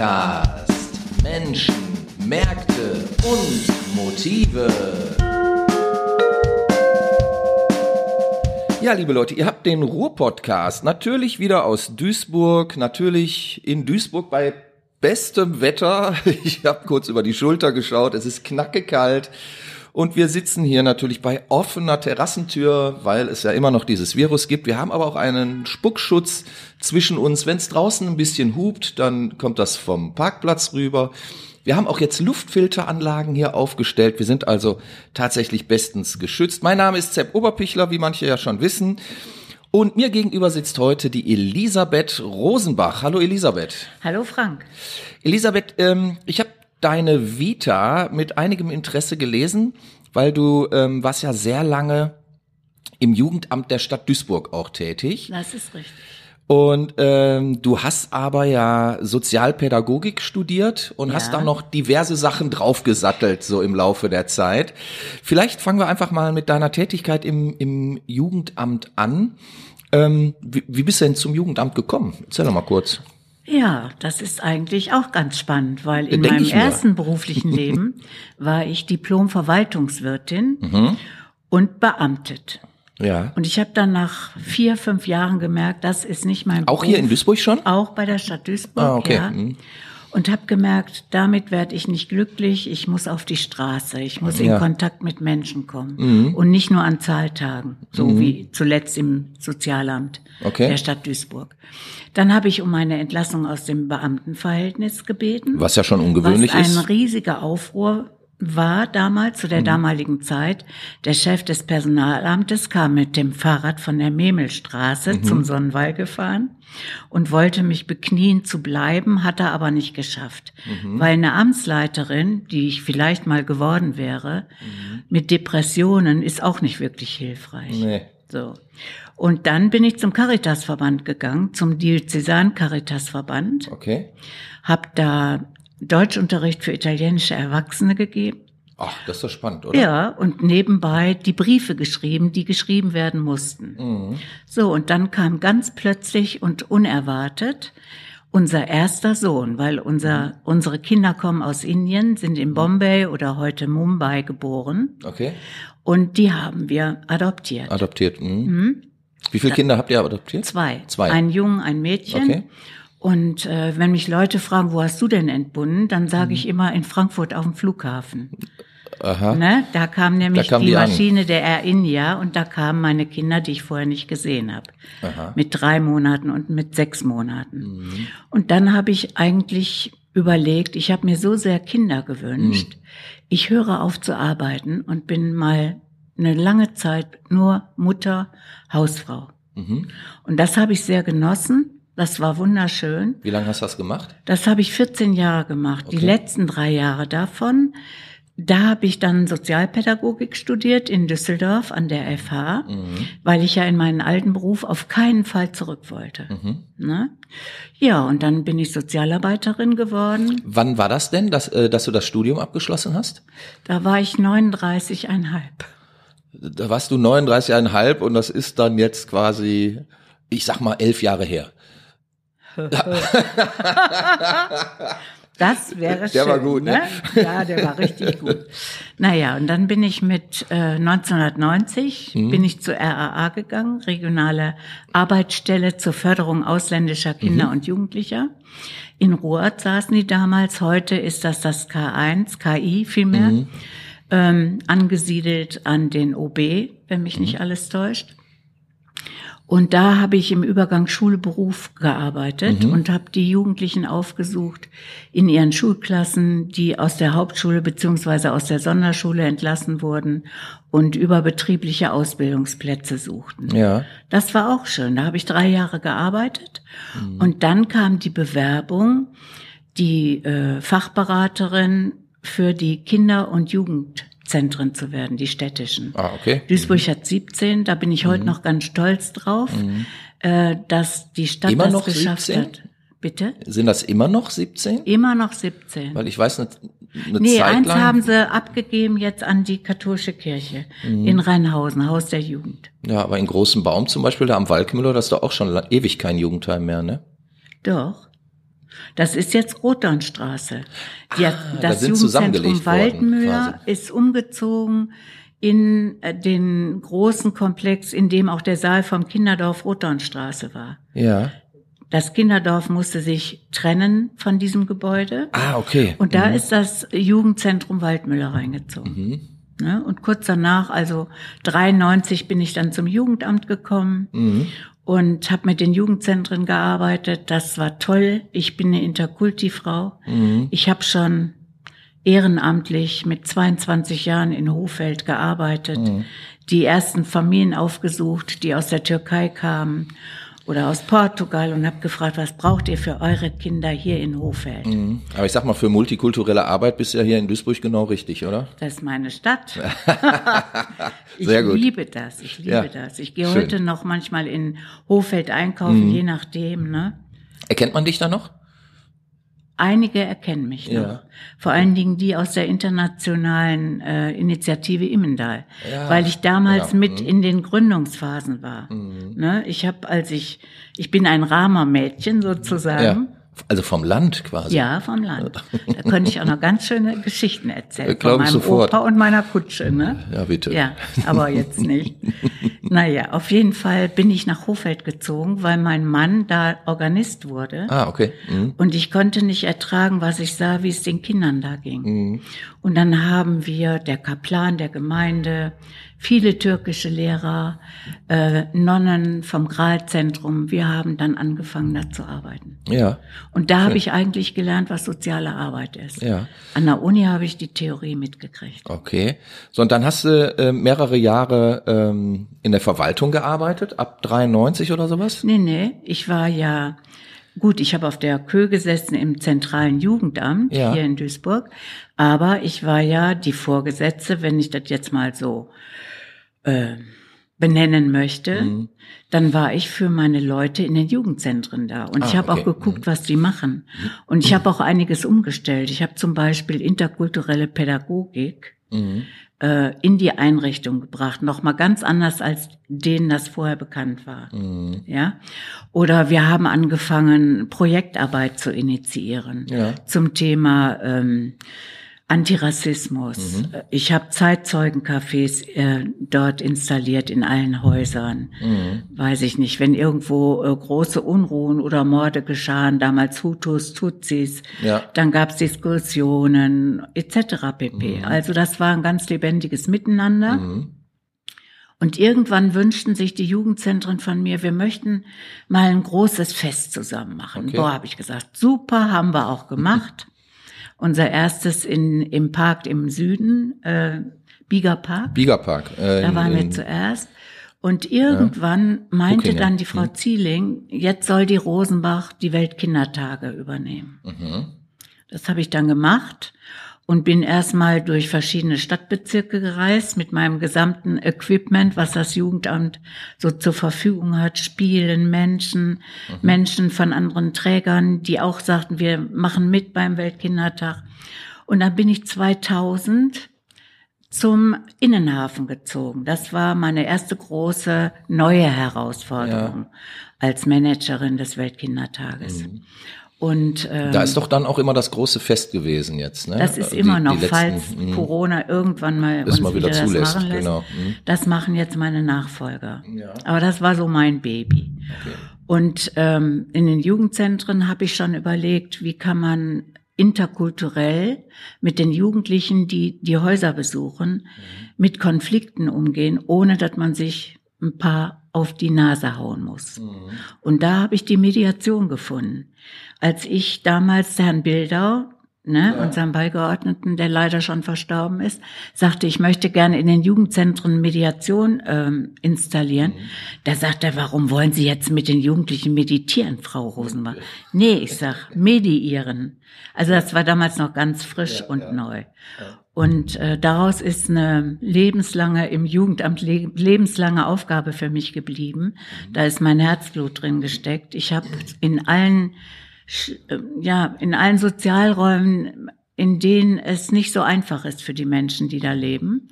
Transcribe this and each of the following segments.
Podcast. Menschen, Märkte und Motive. Ja, liebe Leute, ihr habt den Ruhr-Podcast. Natürlich wieder aus Duisburg, natürlich in Duisburg bei bestem Wetter. Ich habe kurz über die Schulter geschaut. Es ist knackekalt. Und wir sitzen hier natürlich bei offener Terrassentür, weil es ja immer noch dieses Virus gibt. Wir haben aber auch einen Spuckschutz zwischen uns. Wenn es draußen ein bisschen hupt, dann kommt das vom Parkplatz rüber. Wir haben auch jetzt Luftfilteranlagen hier aufgestellt. Wir sind also tatsächlich bestens geschützt. Mein Name ist Sepp Oberpichler, wie manche ja schon wissen. Und mir gegenüber sitzt heute die Elisabeth Rosenbach. Hallo Elisabeth. Hallo Frank. Elisabeth, ähm, ich habe deine Vita mit einigem Interesse gelesen, weil du ähm, warst ja sehr lange im Jugendamt der Stadt Duisburg auch tätig. Das ist richtig. Und ähm, du hast aber ja Sozialpädagogik studiert und Ja. hast dann noch diverse Sachen draufgesattelt so im Laufe der Zeit. Vielleicht fangen wir einfach mal mit deiner Tätigkeit im, im Jugendamt an. Ähm, wie, wie bist du denn zum Jugendamt gekommen? Erzähl doch mal kurz. Ja, das ist eigentlich auch ganz spannend, weil in Denk meinem ersten beruflichen Leben war ich Diplom-Verwaltungswirtin Mhm. und beamtet. Ja. Und ich habe dann nach vier, fünf Jahren gemerkt, das ist nicht mein Auch Beruf. hier in Duisburg schon? Auch bei der Stadt Duisburg, Ah, okay. ja. Mhm. Und habe gemerkt, damit werde ich nicht glücklich. Ich muss auf die Straße. Ich muss in Ja. Mhm. Kontakt mit Menschen kommen. Und nicht nur an Zahltagen, so wie zuletzt im Sozialamt Okay. der Stadt Duisburg. Dann habe ich um eine Entlassung aus dem Beamtenverhältnis gebeten. Was ja schon ungewöhnlich was ein ist. riesiger Aufruhr war damals, zu der damaligen Zeit. Der Chef des Personalamtes kam mit dem Fahrrad von der Memelstraße zum Sonnenwall gefahren und wollte mich beknien zu bleiben, hat er aber nicht geschafft. Weil eine Amtsleiterin, die ich vielleicht mal geworden wäre, mit Depressionen ist auch nicht wirklich hilfreich. Nee. So. Und dann bin ich zum Caritasverband gegangen, zum Diözesan Caritasverband Okay. hab da Deutschunterricht für italienische Erwachsene gegeben. Ach, das ist doch spannend, oder? Ja, und nebenbei die Briefe geschrieben, die geschrieben werden mussten. Mhm. So, und dann kam ganz plötzlich und unerwartet unser erster Sohn, weil unser, unsere Kinder kommen aus Indien, sind in Bombay oder heute Mumbai geboren Okay. und die haben wir adoptiert. Adoptiert. Mhm. Wie viele Kinder habt ihr adoptiert? Zwei. Zwei. Ein Jungen, ein Mädchen. Okay. Und äh, wenn mich Leute fragen, wo hast du denn entbunden, dann sage Mhm. ich immer in Frankfurt auf dem Flughafen. Aha. Ne? Da kam nämlich Da kamen die die. Maschine der Air India und da kamen meine Kinder, die ich vorher nicht gesehen habe. Mit drei Monaten und mit sechs Monaten. Mhm. Und dann habe ich eigentlich überlegt, ich habe mir so sehr Kinder gewünscht, Mhm. ich höre auf zu arbeiten und bin mal eine lange Zeit nur Mutter, Hausfrau. Mhm. Und das habe ich sehr genossen. Das war wunderschön. Wie lange hast du das gemacht? Das habe ich 14 Jahre gemacht. Die Okay. letzten drei Jahre davon, da habe ich dann Sozialpädagogik studiert in Düsseldorf an der FH, Mhm. weil ich ja in meinen alten Beruf auf keinen Fall zurück wollte. Ne? Ja, und dann bin ich Sozialarbeiterin geworden. Wann war das denn, dass, äh, dass du das Studium abgeschlossen hast? Da war ich 39,5. Da warst du 39,5 und das ist dann jetzt quasi, ich sag mal, elf Jahre her. Das wäre schön. Der war gut, ne? Ja, der war richtig gut. Naja, und dann bin ich mit äh, 1990 Mhm. bin ich zur RAA gegangen, regionale Arbeitsstelle zur Förderung ausländischer Kinder Mhm. und Jugendlicher. In Ruhrort saßen die damals. Heute ist das das K1, KI vielmehr, Mhm. ähm, angesiedelt an den OB, wenn mich Mhm. nicht alles täuscht. Und da habe ich im Übergang Schulberuf gearbeitet Mhm. und habe die Jugendlichen aufgesucht in ihren Schulklassen, die aus der Hauptschule beziehungsweise aus der Sonderschule entlassen wurden und überbetriebliche Ausbildungsplätze suchten. Ja. Das war auch schön. Da habe ich drei Jahre gearbeitet. Und dann kam die Bewerbung, die äh, Fachberaterin für die Kinder- und Jugendzentren zu werden, die städtischen. Ah, okay. Duisburg hat 17, da bin ich heute noch ganz stolz drauf, äh, dass die Stadt Immer das noch geschafft 17? hat. Bitte? Sind das immer noch 17? Immer noch 17. Weil ich weiß, eine, eine Nee, Zeit eins lang. haben sie abgegeben jetzt an die katholische Kirche in Rheinhausen, Haus der Jugend. Ja, aber in Großen Baum zum Beispiel, da am Walkmüller, das ist doch auch schon ewig kein Jugendheim mehr, ne? Doch. Das ist jetzt Rotdornstraße. Die, Ah, da das zusammengelegt Jugendzentrum worden, quasi. ist umgezogen in äh, den großen Komplex, in dem auch der Saal vom Kinderdorf Rotdornstraße war. Ja. Das Kinderdorf musste sich trennen von diesem Gebäude. Ah, okay. Und da ist das Jugendzentrum Waldmüller reingezogen. Ne? Und kurz danach, also 93, bin ich dann zum Jugendamt gekommen und habe mit den Jugendzentren gearbeitet. Das war toll. Ich bin eine Interkulti-Frau. Ich habe schon ehrenamtlich mit 22 Jahren in Hofeld gearbeitet, die ersten Familien aufgesucht, die aus der Türkei kamen oder aus Portugal und habe gefragt, was braucht ihr für eure Kinder hier in Hofeld? Mhm. Aber ich sag mal, für multikulturelle Arbeit bist du ja hier in Duisburg genau richtig, oder? Das ist meine Stadt. ich Sehr gut. liebe das. Ich liebe Ja. das. Ich gehe. Mhm. heute noch manchmal in Hofeld einkaufen, je nachdem. Ne? Erkennt man dich da noch? Einige erkennen mich noch. Ja. Vor allen Dingen die aus der internationalen äh, Initiative Immendal, Ja, weil ich damals ja, mit mhm. in den Gründungsphasen war. Ne? Ich habe, als ich, ich bin ein Rama-Mädchen sozusagen. Also vom Land quasi. Ja, vom Land. Da könnte ich auch noch ganz schöne Geschichten erzählen. Glaub von meinem sofort. Opa und meiner Kutsche, ne? Ja, bitte. Ja, aber jetzt nicht. naja, auf jeden Fall bin ich nach Hofeld gezogen, weil mein Mann da Organist wurde. Ah, okay. Mhm. Und ich konnte nicht ertragen, was ich sah, wie es den Kindern da ging. Und dann haben wir, der Kaplan der Gemeinde, viele türkische Lehrer, äh, Nonnen vom Gralzentrum, wir haben dann angefangen, da zu arbeiten. Ja, Und da habe ich eigentlich gelernt, was soziale Arbeit ist. ja. An der Uni habe ich die Theorie mitgekriegt. Okay. So, und dann hast du äh, mehrere Jahre ähm, in der Verwaltung gearbeitet, ab 93 oder sowas? Nee, nee, ich war ja, gut, ich habe auf der Kö gesessen im zentralen Jugendamt Ja. hier in Duisburg, aber ich war ja die Vorgesetzte, wenn ich das jetzt mal so äh, benennen möchte, Mhm. dann war ich für meine Leute in den Jugendzentren da. Und ich Ah, habe okay. auch geguckt, was die machen. Und ich habe auch einiges umgestellt. Ich habe zum Beispiel interkulturelle Pädagogik Mhm. Äh, in die Einrichtung gebracht, noch mal ganz anders als denen das vorher bekannt war. Mhm. Ja, oder wir haben angefangen Projektarbeit zu initiieren Ja. zum Thema ähm, Antirassismus. Äh, Ich habe Zeitzeugencafés äh, dort installiert in allen Häusern. Weiß ich nicht, wenn irgendwo äh, große Unruhen oder Morde geschahen, damals Hutus, Tutsis, Ja. dann gab es Diskussionen etc. pp. Also das war ein ganz lebendiges Miteinander. Mhm. Und irgendwann wünschten sich die Jugendzentren von mir, wir möchten mal ein großes Fest zusammen machen. Okay. Boah, habe ich gesagt, super, haben wir auch gemacht. Unser erstes in, im Park im Süden, äh, Bieger Park, Biegerpark. Äh, da in- waren wir in- zuerst. Und irgendwann meinte Huckingen. dann die Frau Zieling, jetzt soll die Rosenbach die Weltkindertage übernehmen. Mhm. Das habe ich dann gemacht und bin erstmal durch verschiedene Stadtbezirke gereist mit meinem gesamten Equipment, was das Jugendamt so zur Verfügung hat, Spielen, Menschen, Menschen von anderen Trägern, die auch sagten, wir machen mit beim Weltkindertag. Und dann bin ich 2000 zum Innenhafen gezogen. Das war meine erste große neue Herausforderung als Managerin des Weltkindertages. Und ähm, Da ist doch dann auch immer das große Fest gewesen jetzt, ne? das ist Die- immer die noch, letzten- falls Mhm. Corona irgendwann mal Das uns mal wieder wieder, zulässt, das machen lässt. genau. Mhm. Das machen jetzt meine Nachfolger. Ja. Aber das war so mein Baby. Okay. Und ähm, in den Jugendzentren habe ich schon überlegt, wie kann man interkulturell mit den Jugendlichen, die die Häuser besuchen, Mhm. mit Konflikten umgehen, ohne dass man sich ein paar auf die Nase hauen muss. Mhm. Und da habe ich die Mediation gefunden. Als ich damals Herrn Bildau, ne, Ja. unseren Beigeordneten, der leider schon verstorben ist, sagte, ich möchte gerne in den Jugendzentren Mediation ähm, installieren. Da sagt er, warum wollen Sie jetzt mit den Jugendlichen meditieren, Frau Rosenbach? Nee, ich sag, mediieren. Also das war damals noch ganz frisch und neu. Und äh, daraus ist eine lebenslange, im Jugendamt le lebenslange Aufgabe für mich geblieben. Da ist mein Herzblut drin gesteckt. Ich habe in allen, Sch- äh, ja, in allen Sozialräumen in denen es nicht so einfach ist für die Menschen, die da leben,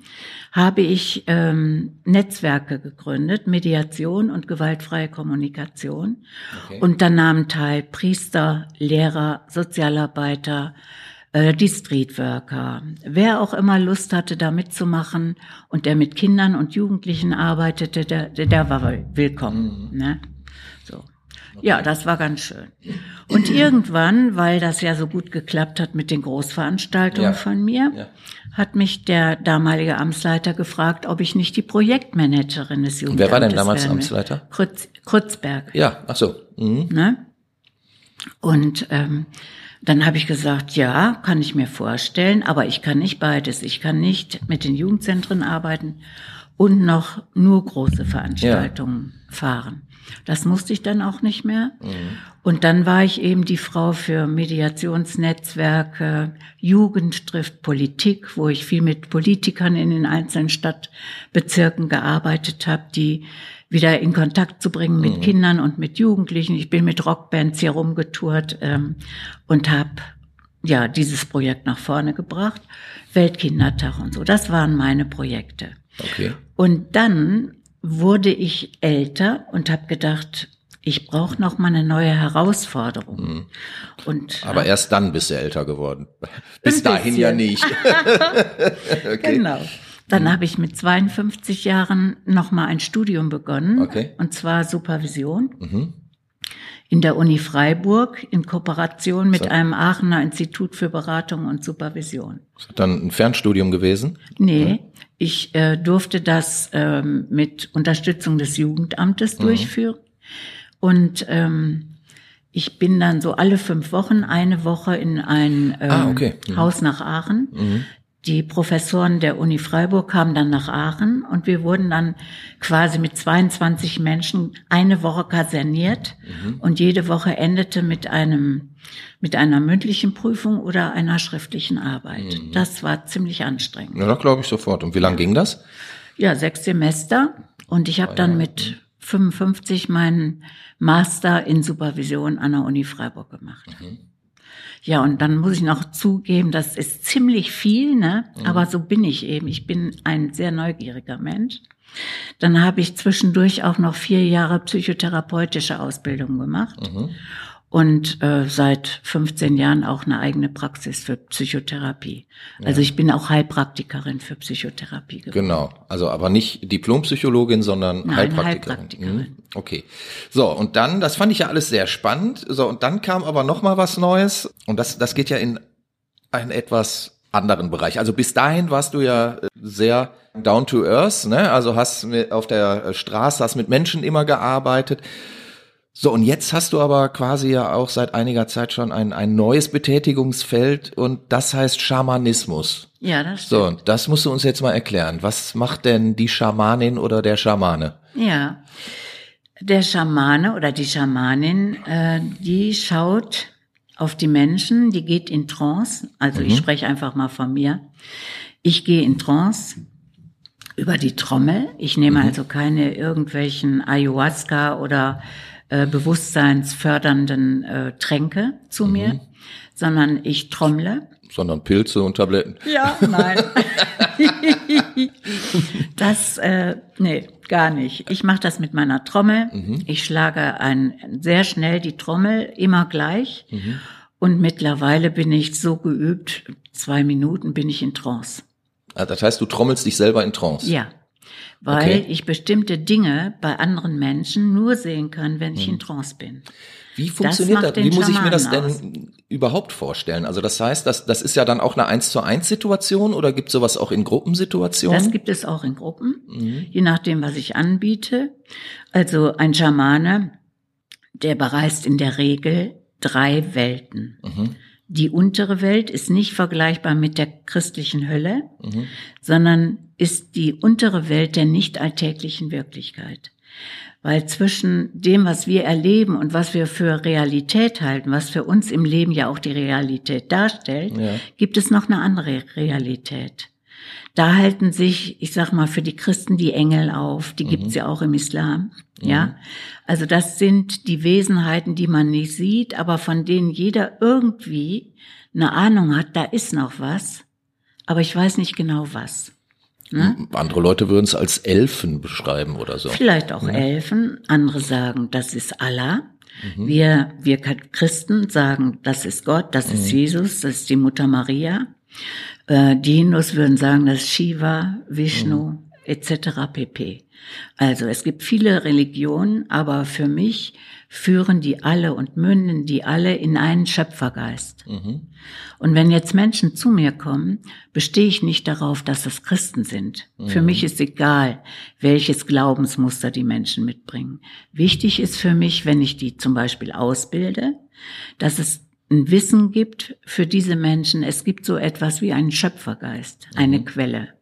habe ich ähm, Netzwerke gegründet, Mediation und gewaltfreie Kommunikation. Okay. Und da nahmen teil Priester, Lehrer, Sozialarbeiter, die Streetworker, wer auch immer Lust hatte, da mitzumachen und der mit Kindern und Jugendlichen arbeitete, der, der war willkommen. Mhm. Ne? So. Ja, das war ganz schön. Und irgendwann, weil das ja so gut geklappt hat mit den Großveranstaltungen ja. von mir, ja. hat mich der damalige Amtsleiter gefragt, ob ich nicht die Projektmanagerin des Jugendamtes Wer war denn damals werde. Amtsleiter? Krutz, Krutzberg. Ja, ach so. Mhm. Ne? Und ähm, dann habe ich gesagt, ja, kann ich mir vorstellen, aber ich kann nicht beides. Ich kann nicht mit den Jugendzentren arbeiten und noch nur große Veranstaltungen ja. fahren. Das musste ich dann auch nicht mehr. Mhm. Und dann war ich eben die Frau für Mediationsnetzwerke, Jugend trifft Politik, wo ich viel mit Politikern in den einzelnen Stadtbezirken gearbeitet habe, die wieder in Kontakt zu bringen mit mhm. Kindern und mit Jugendlichen. Ich bin mit Rockbands hier rumgetourt ähm, und habe ja dieses Projekt nach vorne gebracht. Weltkindertag und so. Das waren meine Projekte. Okay. Und dann wurde ich älter und habe gedacht, ich brauche noch mal eine neue Herausforderung. Mhm. Und aber erst dann bist du älter geworden. Bis dahin ja nicht. okay. Genau. Dann mhm. habe ich mit 52 Jahren noch mal ein Studium begonnen, okay. und zwar Supervision. Mhm. In der Uni Freiburg in Kooperation mit so. einem Aachener Institut für Beratung und Supervision. Ist dann ein Fernstudium gewesen? Nee, ich äh, durfte das ähm, mit Unterstützung des Jugendamtes mhm. durchführen. Und ähm, ich bin dann so alle fünf Wochen eine Woche in ein ähm, ah, okay. mhm. Haus nach Aachen. Mhm die Professoren der Uni Freiburg kamen dann nach Aachen und wir wurden dann quasi mit 22 Menschen eine Woche kaserniert mhm. und jede Woche endete mit einem mit einer mündlichen Prüfung oder einer schriftlichen Arbeit. Mhm. Das war ziemlich anstrengend. Ja, das glaube ich sofort. Und wie lang ging das? Ja, sechs Semester und ich habe dann mit 55 meinen Master in Supervision an der Uni Freiburg gemacht. Mhm. Ja, und dann muss ich noch zugeben, das ist ziemlich viel, ne? Mhm. Aber so bin ich eben. Ich bin ein sehr neugieriger Mensch. Dann habe ich zwischendurch auch noch vier Jahre psychotherapeutische Ausbildung gemacht. Mhm und äh, seit 15 Jahren auch eine eigene Praxis für Psychotherapie. Also ja. ich bin auch Heilpraktikerin für Psychotherapie geworden. Genau, also aber nicht Diplompsychologin, sondern Nein, Heilpraktikerin. Heilpraktikerin. Mhm. Okay. So, und dann, das fand ich ja alles sehr spannend. So, und dann kam aber noch mal was Neues und das das geht ja in einen etwas anderen Bereich. Also bis dahin warst du ja sehr down to earth, ne? Also hast auf der Straße hast mit Menschen immer gearbeitet. So, und jetzt hast du aber quasi ja auch seit einiger Zeit schon ein, ein neues Betätigungsfeld und das heißt Schamanismus. Ja, das stimmt. So, das musst du uns jetzt mal erklären. Was macht denn die Schamanin oder der Schamane? Ja, der Schamane oder die Schamanin, äh, die schaut auf die Menschen, die geht in Trance. Also mhm. ich spreche einfach mal von mir. Ich gehe in Trance über die Trommel. Ich nehme mhm. also keine irgendwelchen Ayahuasca oder äh, bewusstseinsfördernden äh, Tränke zu mhm. mir, sondern ich trommle. Sondern Pilze und Tabletten. Ja, nein. das, äh, nee, gar nicht. Ich mache das mit meiner Trommel. Mhm. Ich schlage ein, sehr schnell die Trommel, immer gleich. Mhm. Und mittlerweile bin ich so geübt, zwei Minuten bin ich in Trance. Ah, das heißt, du trommelst dich selber in Trance? Ja weil okay. ich bestimmte Dinge bei anderen Menschen nur sehen kann, wenn ich hm. in Trance bin. Wie funktioniert das? das? Wie muss ich mir das denn aus. überhaupt vorstellen? Also das heißt, das, das ist ja dann auch eine eins zu eins Situation oder gibt es sowas auch in Gruppensituationen? Das gibt es auch in Gruppen, mhm. je nachdem, was ich anbiete. Also ein Schamane, der bereist in der Regel drei Welten. Mhm. Die untere Welt ist nicht vergleichbar mit der christlichen Hölle, mhm. sondern ist die untere Welt der nicht alltäglichen Wirklichkeit. Weil zwischen dem, was wir erleben und was wir für Realität halten, was für uns im Leben ja auch die Realität darstellt, ja. gibt es noch eine andere Realität. Da halten sich, ich sag mal, für die Christen die Engel auf. Die gibt's ja auch im Islam. Ja. Also das sind die Wesenheiten, die man nicht sieht, aber von denen jeder irgendwie eine Ahnung hat, da ist noch was. Aber ich weiß nicht genau was. Ne? Andere Leute würden es als Elfen beschreiben oder so. Vielleicht auch Elfen. Andere sagen, das ist Allah. Wir, wir Christen sagen, das ist Gott, das ist Jesus, das ist die Mutter Maria. Äh, die Hindus würden sagen, das ist Shiva, Vishnu, etc. pp. Also es gibt viele Religionen, aber für mich führen die alle und münden die alle in einen Schöpfergeist. Und wenn jetzt Menschen zu mir kommen, bestehe ich nicht darauf, dass es Christen sind. Für mich ist egal, welches Glaubensmuster die Menschen mitbringen. Wichtig ist für mich, wenn ich die zum Beispiel ausbilde, dass es ein Wissen gibt für diese Menschen. Es gibt so etwas wie einen Schöpfergeist, eine Quelle.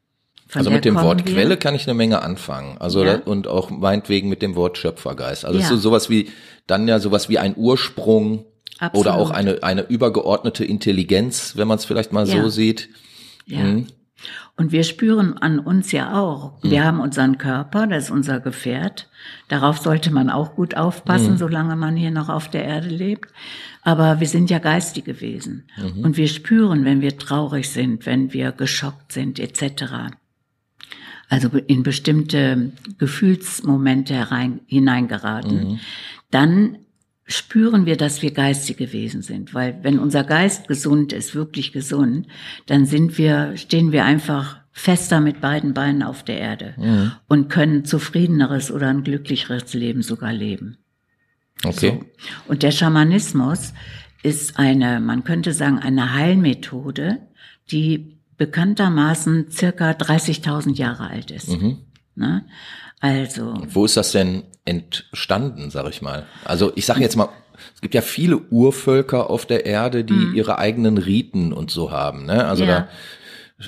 Von Also mit dem Wort wir. Quelle kann ich eine Menge anfangen. Also Ja. und auch meinetwegen mit dem Wort Schöpfergeist. Also Ja. ist so sowas wie dann ja sowas wie ein Ursprung Absolut. oder auch eine eine übergeordnete Intelligenz, wenn man es vielleicht mal Ja. so sieht. Ja. Mhm. Und wir spüren an uns ja auch. Wir haben unseren Körper, das ist unser Gefährt. Darauf sollte man auch gut aufpassen, solange man hier noch auf der Erde lebt. Aber wir sind ja geistige Wesen. Und wir spüren, wenn wir traurig sind, wenn wir geschockt sind, etc. Also in bestimmte Gefühlsmomente herein, hineingeraten. Dann spüren wir, dass wir geistige Wesen sind, weil wenn unser Geist gesund ist, wirklich gesund, dann sind wir, stehen wir einfach fester mit beiden Beinen auf der Erde und können zufriedeneres oder ein glücklicheres Leben sogar leben. Okay. Und der Schamanismus ist eine, man könnte sagen, eine Heilmethode, die bekanntermaßen circa 30.000 Jahre alt ist. Ne? Also, Wo ist das denn entstanden, sag ich mal? Also ich sage jetzt mal, es gibt ja viele Urvölker auf der Erde, die ihre eigenen Riten und so haben. Ne? Also Mhm. Ja.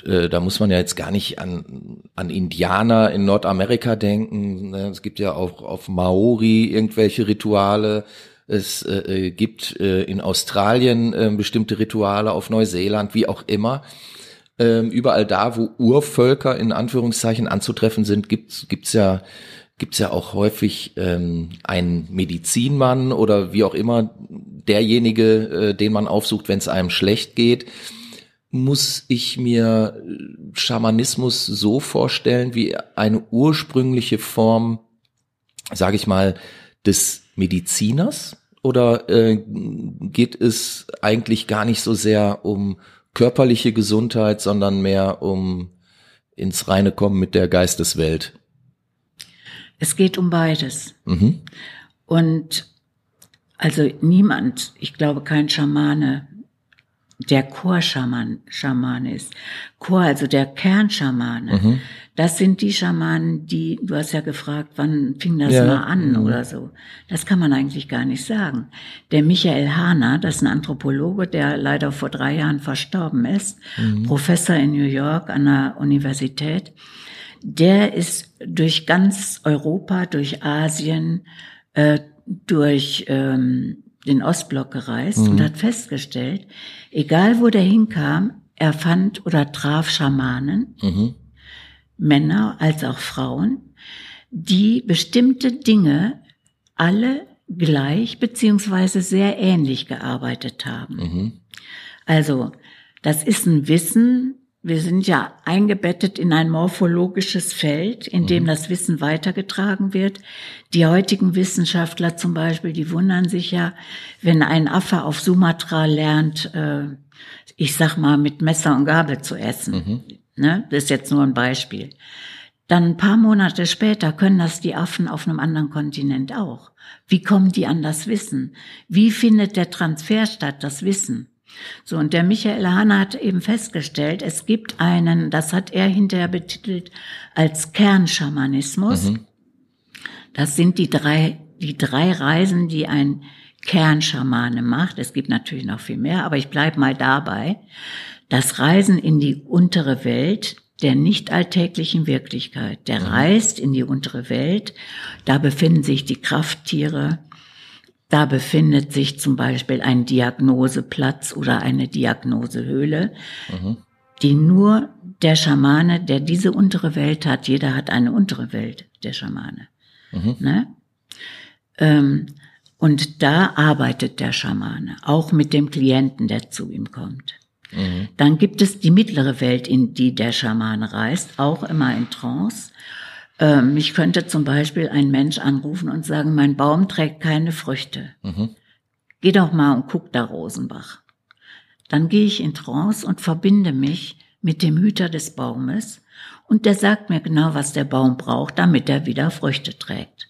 da, äh, da muss man ja jetzt gar nicht an, an Indianer in Nordamerika denken. Ne? Es gibt ja auch auf Maori irgendwelche Rituale. Es äh, äh, gibt äh, in Australien äh, bestimmte Rituale, auf Neuseeland, wie auch immer ähm, überall da, wo Urvölker in Anführungszeichen anzutreffen sind, gibt's gibt's ja gibt's ja auch häufig ähm, einen Medizinmann oder wie auch immer derjenige, äh, den man aufsucht, wenn es einem schlecht geht. Muss ich mir äh, Schamanismus so vorstellen wie eine ursprüngliche Form, sage ich mal, des Mediziners? Oder äh, geht es eigentlich gar nicht so sehr um körperliche Gesundheit, sondern mehr um ins reine Kommen mit der Geisteswelt? es geht um beides. Mhm. Und also niemand, ich glaube kein Schamane, der Chorschaman Schamane ist. Chor, also der Kernschamane. Das sind die Schamanen, die, du hast ja gefragt, wann fing das Ja. mal an oder so. Das kann man eigentlich gar nicht sagen. Der Michael Hahner, das ist ein Anthropologe, der leider vor drei Jahren verstorben ist, Professor in New York an der Universität, der ist durch ganz Europa, durch Asien, äh, durch ähm, den Ostblock gereist und hat festgestellt, egal wo der hinkam, er fand oder traf Schamanen, Männer als auch Frauen, die bestimmte Dinge alle gleich beziehungsweise sehr ähnlich gearbeitet haben. Also, das ist ein Wissen. Wir sind ja eingebettet in ein morphologisches Feld, in dem das Wissen weitergetragen wird. Die heutigen Wissenschaftler zum Beispiel, die wundern sich ja, wenn ein Affe auf Sumatra lernt, äh, ich sag mal, mit Messer und Gabel zu essen. Ne? Das ist jetzt nur ein Beispiel. Dann ein paar Monate später können das die Affen auf einem anderen Kontinent auch. Wie kommen die an das Wissen? Wie findet der Transfer statt, das Wissen? So, und der Michael Hahn hat eben festgestellt, es gibt einen, das hat er hinterher betitelt als Kernschamanismus. Das sind die drei, die drei Reisen, die ein Kernschamane macht. Es gibt natürlich noch viel mehr, aber ich bleibe mal dabei. Das Reisen in die untere Welt der nicht alltäglichen Wirklichkeit. Der reist in die untere Welt. Da befinden sich die Krafttiere. Da befindet sich zum Beispiel ein Diagnoseplatz oder eine Diagnosehöhle, die nur der Schamane, der diese untere Welt hat, jeder hat eine untere Welt, der Schamane. Mhm. Ne? Ähm, und da arbeitet der Schamane, auch mit dem Klienten, der zu ihm kommt. Mhm. Dann gibt es die mittlere Welt, in die der Schamane reist, auch immer in Trance. Ähm, ich könnte zum Beispiel einen Mensch anrufen und sagen, mein Baum trägt keine Früchte. Mhm. Geh doch mal und guck da Rosenbach. Dann gehe ich in Trance und verbinde mich mit dem Hüter des Baumes und der sagt mir genau, was der Baum braucht, damit er wieder Früchte trägt.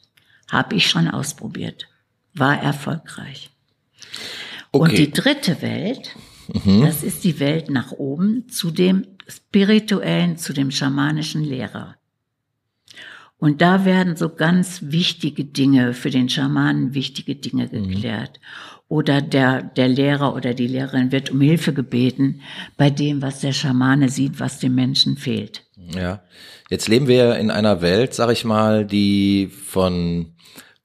Hab ich schon ausprobiert. War erfolgreich. Und die Okay. dritte Welt, Mhm. das ist die Welt nach oben zu dem spirituellen, zu dem schamanischen Lehrer. Und da werden so ganz wichtige Dinge, für den Schamanen wichtige Dinge geklärt. Oder der, der Lehrer oder die Lehrerin wird um Hilfe gebeten bei dem, was der Schamane sieht, was dem Menschen fehlt. Ja. Jetzt leben wir in einer Welt, sag ich mal, die von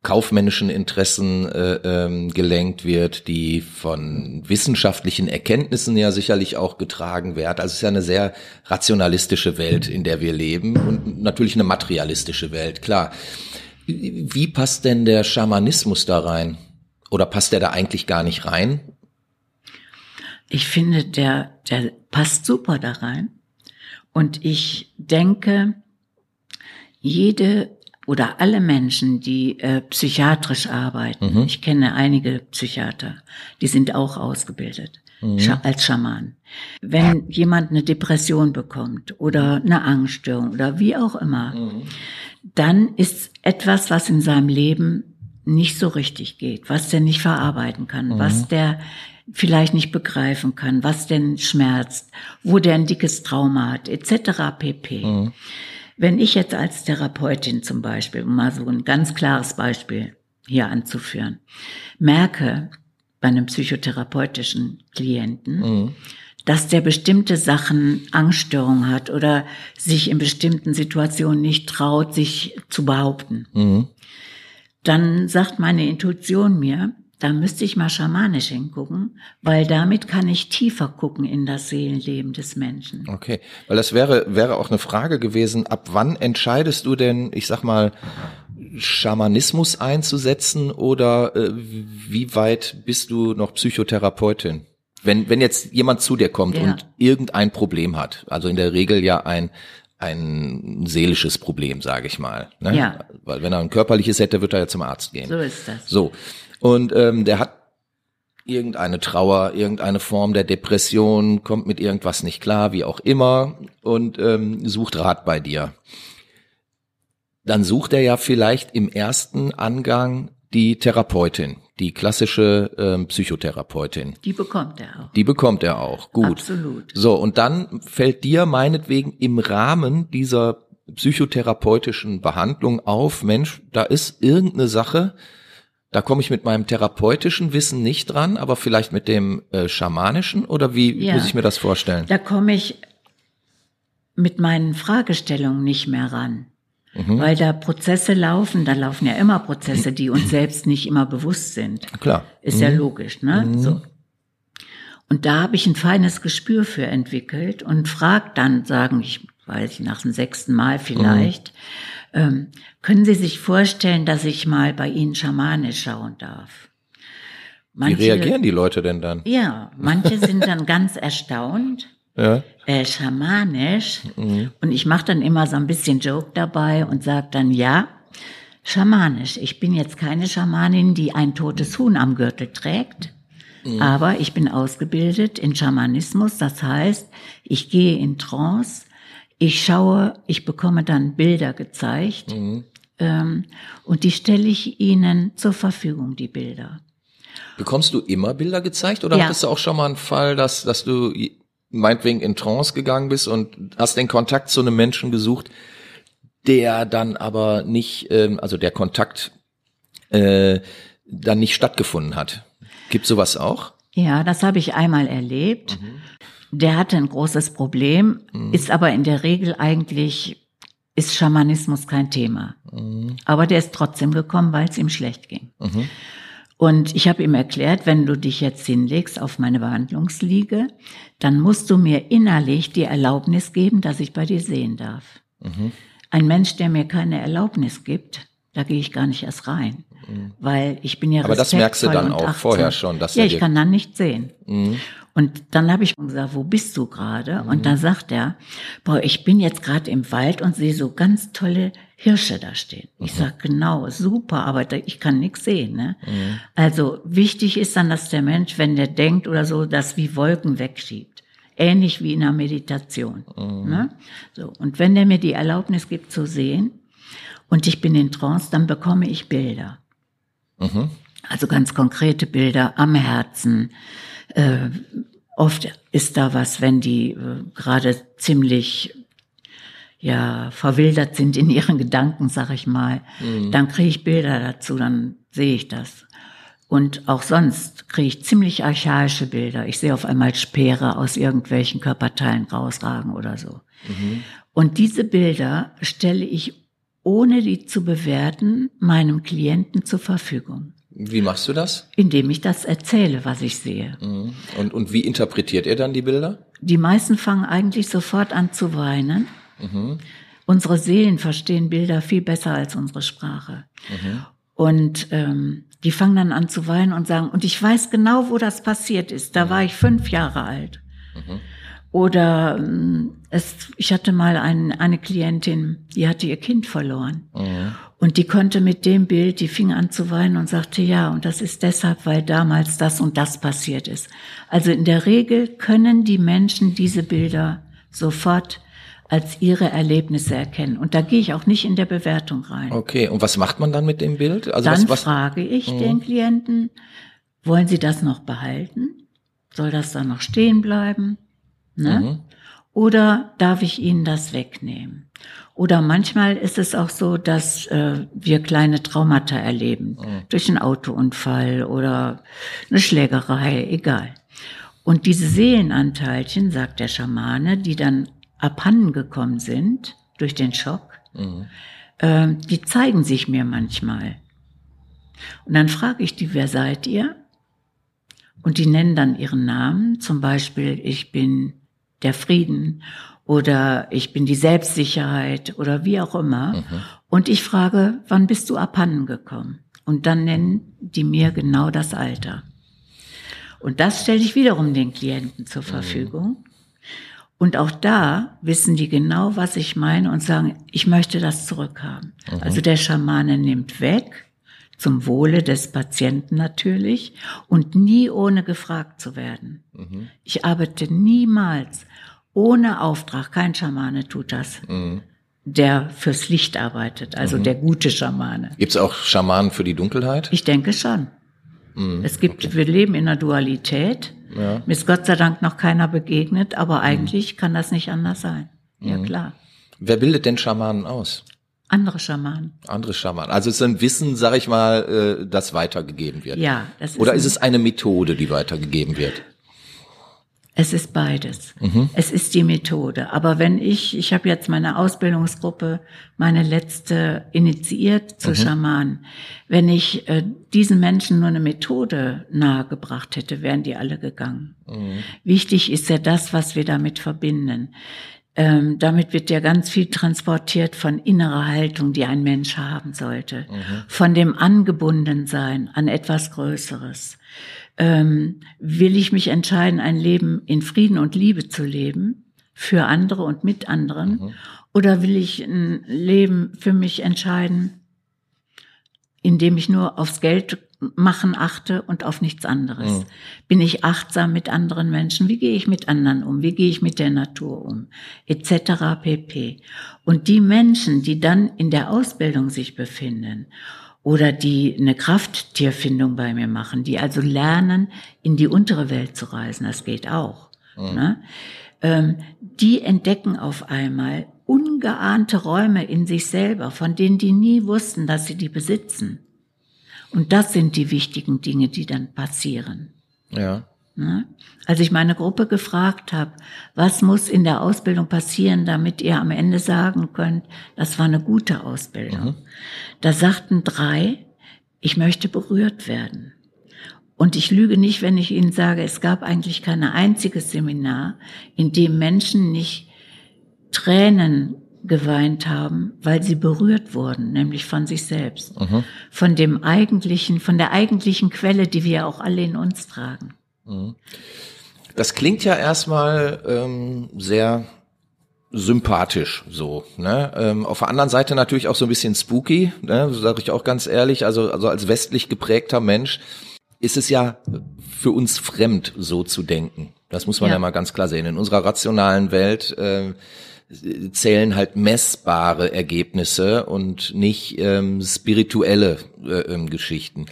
kaufmännischen Interessen äh, ähm, gelenkt wird, die von wissenschaftlichen Erkenntnissen ja sicherlich auch getragen wird. Also es ist ja eine sehr rationalistische Welt, in der wir leben und natürlich eine materialistische Welt, klar. Wie passt denn der Schamanismus da rein? Oder passt der da eigentlich gar nicht rein? Ich finde, der, der passt super da rein. Und ich denke, jede oder alle Menschen, die äh, psychiatrisch arbeiten, ich kenne einige Psychiater, die sind auch ausgebildet Scha als Schaman. Wenn jemand eine Depression bekommt oder eine Angststörung oder wie auch immer, dann ist etwas, was in seinem Leben nicht so richtig geht, was der nicht verarbeiten kann, was der vielleicht nicht begreifen kann, was denn schmerzt, wo der ein dickes Trauma hat, etc. pp. Wenn ich jetzt als Therapeutin zum Beispiel, um mal so ein ganz klares Beispiel hier anzuführen, merke bei einem psychotherapeutischen Klienten, dass der bestimmte Sachen Angststörung hat oder sich in bestimmten Situationen nicht traut, sich zu behaupten, Mhm. dann sagt meine Intuition mir, da müsste ich mal schamanisch hingucken, weil damit kann ich tiefer gucken in das Seelenleben des Menschen. Okay, weil das wäre wäre auch eine Frage gewesen, ab wann entscheidest du denn, ich sag mal, Schamanismus einzusetzen oder äh, wie weit bist du noch Psychotherapeutin? Wenn wenn jetzt jemand zu dir kommt Ja. und irgendein Problem hat, also in der Regel ja ein ein seelisches Problem, sage ich mal. Ne? Ja. Weil wenn er ein körperliches hätte, wird er ja zum Arzt gehen. So ist das. So. Und ähm, der hat irgendeine Trauer, irgendeine Form der Depression, kommt mit irgendwas nicht klar, wie auch immer, und ähm, sucht Rat bei dir. Dann sucht er ja vielleicht im ersten Angang die Therapeutin, die klassische ähm, Psychotherapeutin. Die bekommt er auch. Die bekommt er auch. Gut. Absolut. So, und dann fällt dir meinetwegen im Rahmen dieser psychotherapeutischen Behandlung auf, Mensch, da ist irgendeine Sache, da komme ich mit meinem therapeutischen Wissen nicht dran, aber vielleicht mit dem äh, schamanischen oder wie Ja. muss ich mir das vorstellen? Da komme ich mit meinen Fragestellungen nicht mehr ran. Mhm. Weil da Prozesse laufen, da laufen ja immer Prozesse, die uns selbst nicht immer bewusst sind. Klar. Ist ja logisch, ne? So. Und da habe ich ein feines Gespür für entwickelt und frag dann, sagen, ich weiß ich, nach dem sechsten Mal vielleicht, ähm, können Sie sich vorstellen, dass ich mal bei Ihnen schamanisch schauen darf? Wie reagieren die Leute denn dann? Ja, manche sind dann ganz erstaunt Ja. Äh, schamanisch und ich mache dann immer so ein bisschen Joke dabei und sage dann, ja, schamanisch. Ich bin jetzt keine Schamanin, die ein totes Huhn am Gürtel trägt, aber ich bin ausgebildet in Schamanismus. Das heißt, ich gehe in Trance, ich schaue, ich bekomme dann Bilder gezeigt ähm, und die stelle ich Ihnen zur Verfügung, die Bilder. Bekommst du immer Bilder gezeigt oder Ja. hattest du auch schon mal einen Fall, dass, dass du meinetwegen in Trance gegangen bist und hast den Kontakt zu einem Menschen gesucht, der dann aber nicht, ähm, also der Kontakt äh, dann nicht stattgefunden hat. Gibt sowas auch? Ja, das habe ich einmal erlebt. Der hatte ein großes Problem, ist aber in der Regel eigentlich, ist Schamanismus kein Thema. Aber der ist trotzdem gekommen, weil es ihm schlecht ging. Und ich habe ihm erklärt, wenn du dich jetzt hinlegst auf meine Behandlungsliege, dann musst du mir innerlich die Erlaubnis geben, dass ich bei dir sehen darf. Mhm. Ein Mensch, der mir keine Erlaubnis gibt, da gehe ich gar nicht erst rein. Mhm. Weil ich bin ja Aber das merkst du dann auch 18. vorher schon, dass Ja, ich kann dann nicht sehen. Mhm. Und dann habe ich gesagt, wo bist du gerade? Mhm. Und dann sagt er, boah, ich bin jetzt gerade im Wald und sehe so ganz tolle Hirsche da stehen. Ich mhm. sag genau, super, aber ich kann nichts sehen. Ne? Mhm. Also wichtig ist dann, dass der Mensch, wenn der denkt oder so, das wie Wolken wegschiebt. Ähnlich wie in einer Meditation. Mhm. Ne? So. Und wenn der mir die Erlaubnis gibt zu sehen und ich bin in Trance, dann bekomme ich Bilder. Mhm. Also ganz konkrete Bilder am Herzen, äh, oft ist da was, wenn die äh, gerade ziemlich ja verwildert sind in ihren Gedanken, sag ich mal, mhm. dann kriege ich Bilder dazu, dann sehe ich das. Und auch sonst kriege ich ziemlich archaische Bilder. Ich sehe auf einmal Speere aus irgendwelchen Körperteilen rausragen oder so. Mhm. Und diese Bilder stelle ich, ohne die zu bewerten, meinem Klienten zur Verfügung. Wie machst du das? Indem ich das erzähle, was ich sehe. Mhm. Und, und wie interpretiert ihr dann die Bilder? Die meisten fangen eigentlich sofort an zu weinen. Mhm. Unsere Seelen verstehen Bilder viel besser als unsere Sprache. Mhm. Und ähm, die fangen dann an zu weinen und sagen, und ich weiß genau, wo das passiert ist. Da mhm. war ich fünf Jahre alt. Mhm. Oder ähm, es, ich hatte mal ein, eine Klientin, die hatte ihr Kind verloren. Mhm. Und die konnte mit dem Bild, die fing an zu weinen und sagte, ja, und das ist deshalb, weil damals das und das passiert ist. Also in der Regel können die Menschen diese Bilder sofort als ihre Erlebnisse erkennen. Und da gehe ich auch nicht in der Bewertung rein. Okay, und was macht man dann mit dem Bild? Also dann was, was frage ich mhm. den Klienten, wollen Sie das noch behalten? Soll das dann noch stehen bleiben? Ne? Mhm. Oder darf ich Ihnen das wegnehmen? Oder manchmal ist es auch so, dass äh, wir kleine Traumata erleben. Mhm. Durch einen Autounfall oder eine Schlägerei, egal. Und diese Seelenanteilchen, sagt der Schamane, die dann abhanden gekommen sind durch den Schock, mhm. äh, die zeigen sich mir manchmal. Und dann frage ich die, wer seid ihr? Und die nennen dann ihren Namen. Zum Beispiel, ich bin der Frieden oder ich bin die Selbstsicherheit oder wie auch immer. Mhm. Und ich frage, wann bist du abhanden gekommen? Und dann nennen die mir genau das Alter. Und das stelle ich wiederum den Klienten zur mhm. Verfügung. Mhm. Und auch da wissen die genau, was ich meine und sagen, ich möchte das zurückhaben. Mhm. Also der Schamane nimmt weg, zum Wohle des Patienten natürlich und nie ohne gefragt zu werden. Mhm. Ich arbeite niemals ohne Auftrag, kein Schamane tut das. Mhm. Der fürs Licht arbeitet, also mhm. der gute Schamane. Gibt es auch Schamanen für die Dunkelheit? Ich denke schon. Mhm. Es gibt, okay. wir leben in einer Dualität. Ja. Mir ist Gott sei Dank noch keiner begegnet, aber mhm. eigentlich kann das nicht anders sein. Ja, mhm. klar. Wer bildet denn Schamanen aus? Andere Schamanen. Andere Schamanen. Also es ist ein Wissen, sag ich mal, äh, das weitergegeben wird. Ja, das ist Oder ist es eine Methode, die weitergegeben wird? Es ist beides. Mhm. Es ist die Methode. Aber wenn ich, ich habe jetzt meine Ausbildungsgruppe, meine letzte initiiert zu mhm. Schamanen, wenn ich äh, diesen Menschen nur eine Methode nahegebracht hätte, wären die alle gegangen. Mhm. Wichtig ist ja das, was wir damit verbinden. Ähm, damit wird ja ganz viel transportiert von innerer Haltung, die ein Mensch haben sollte, mhm. von dem Angebundensein an etwas Größeres ähm, will ich mich entscheiden, ein Leben in Frieden und Liebe zu leben, für andere und mit anderen, mhm. oder will ich ein Leben für mich entscheiden, indem ich nur aufs Geld machen achte und auf nichts anderes. Mhm. Bin ich achtsam mit anderen Menschen? Wie gehe ich mit anderen um? Wie gehe ich mit der Natur um? Etc. pp. Und die Menschen, die dann in der Ausbildung sich befinden oder die eine Krafttierfindung bei mir machen, die also lernen, in die untere Welt zu reisen, das geht auch. Mhm. Ne? Ähm, die entdecken auf einmal ungeahnte Räume in sich selber, von denen die nie wussten, dass sie die besitzen. Und das sind die wichtigen Dinge, die dann passieren. Ja. Ne? Als ich meine Gruppe gefragt habe, was muss in der Ausbildung passieren, damit ihr am Ende sagen könnt, das war eine gute Ausbildung. Mhm. Da sagten drei, ich möchte berührt werden. Und ich lüge nicht, wenn ich Ihnen sage, es gab eigentlich kein einziges Seminar, in dem Menschen nicht Tränen geweint haben, weil sie berührt wurden, nämlich von sich selbst, mhm. von dem eigentlichen, von der eigentlichen Quelle, die wir auch alle in uns tragen. Mhm. Das klingt ja erstmal ähm, sehr sympathisch so. Ne? Ähm, auf der anderen Seite natürlich auch so ein bisschen spooky, ne? sage ich auch ganz ehrlich. Also, also als westlich geprägter Mensch ist es ja für uns fremd, so zu denken. Das muss man ja, ja mal ganz klar sehen. In unserer rationalen Welt äh, zählen halt messbare Ergebnisse und nicht ähm, spirituelle äh, ähm, Geschichten.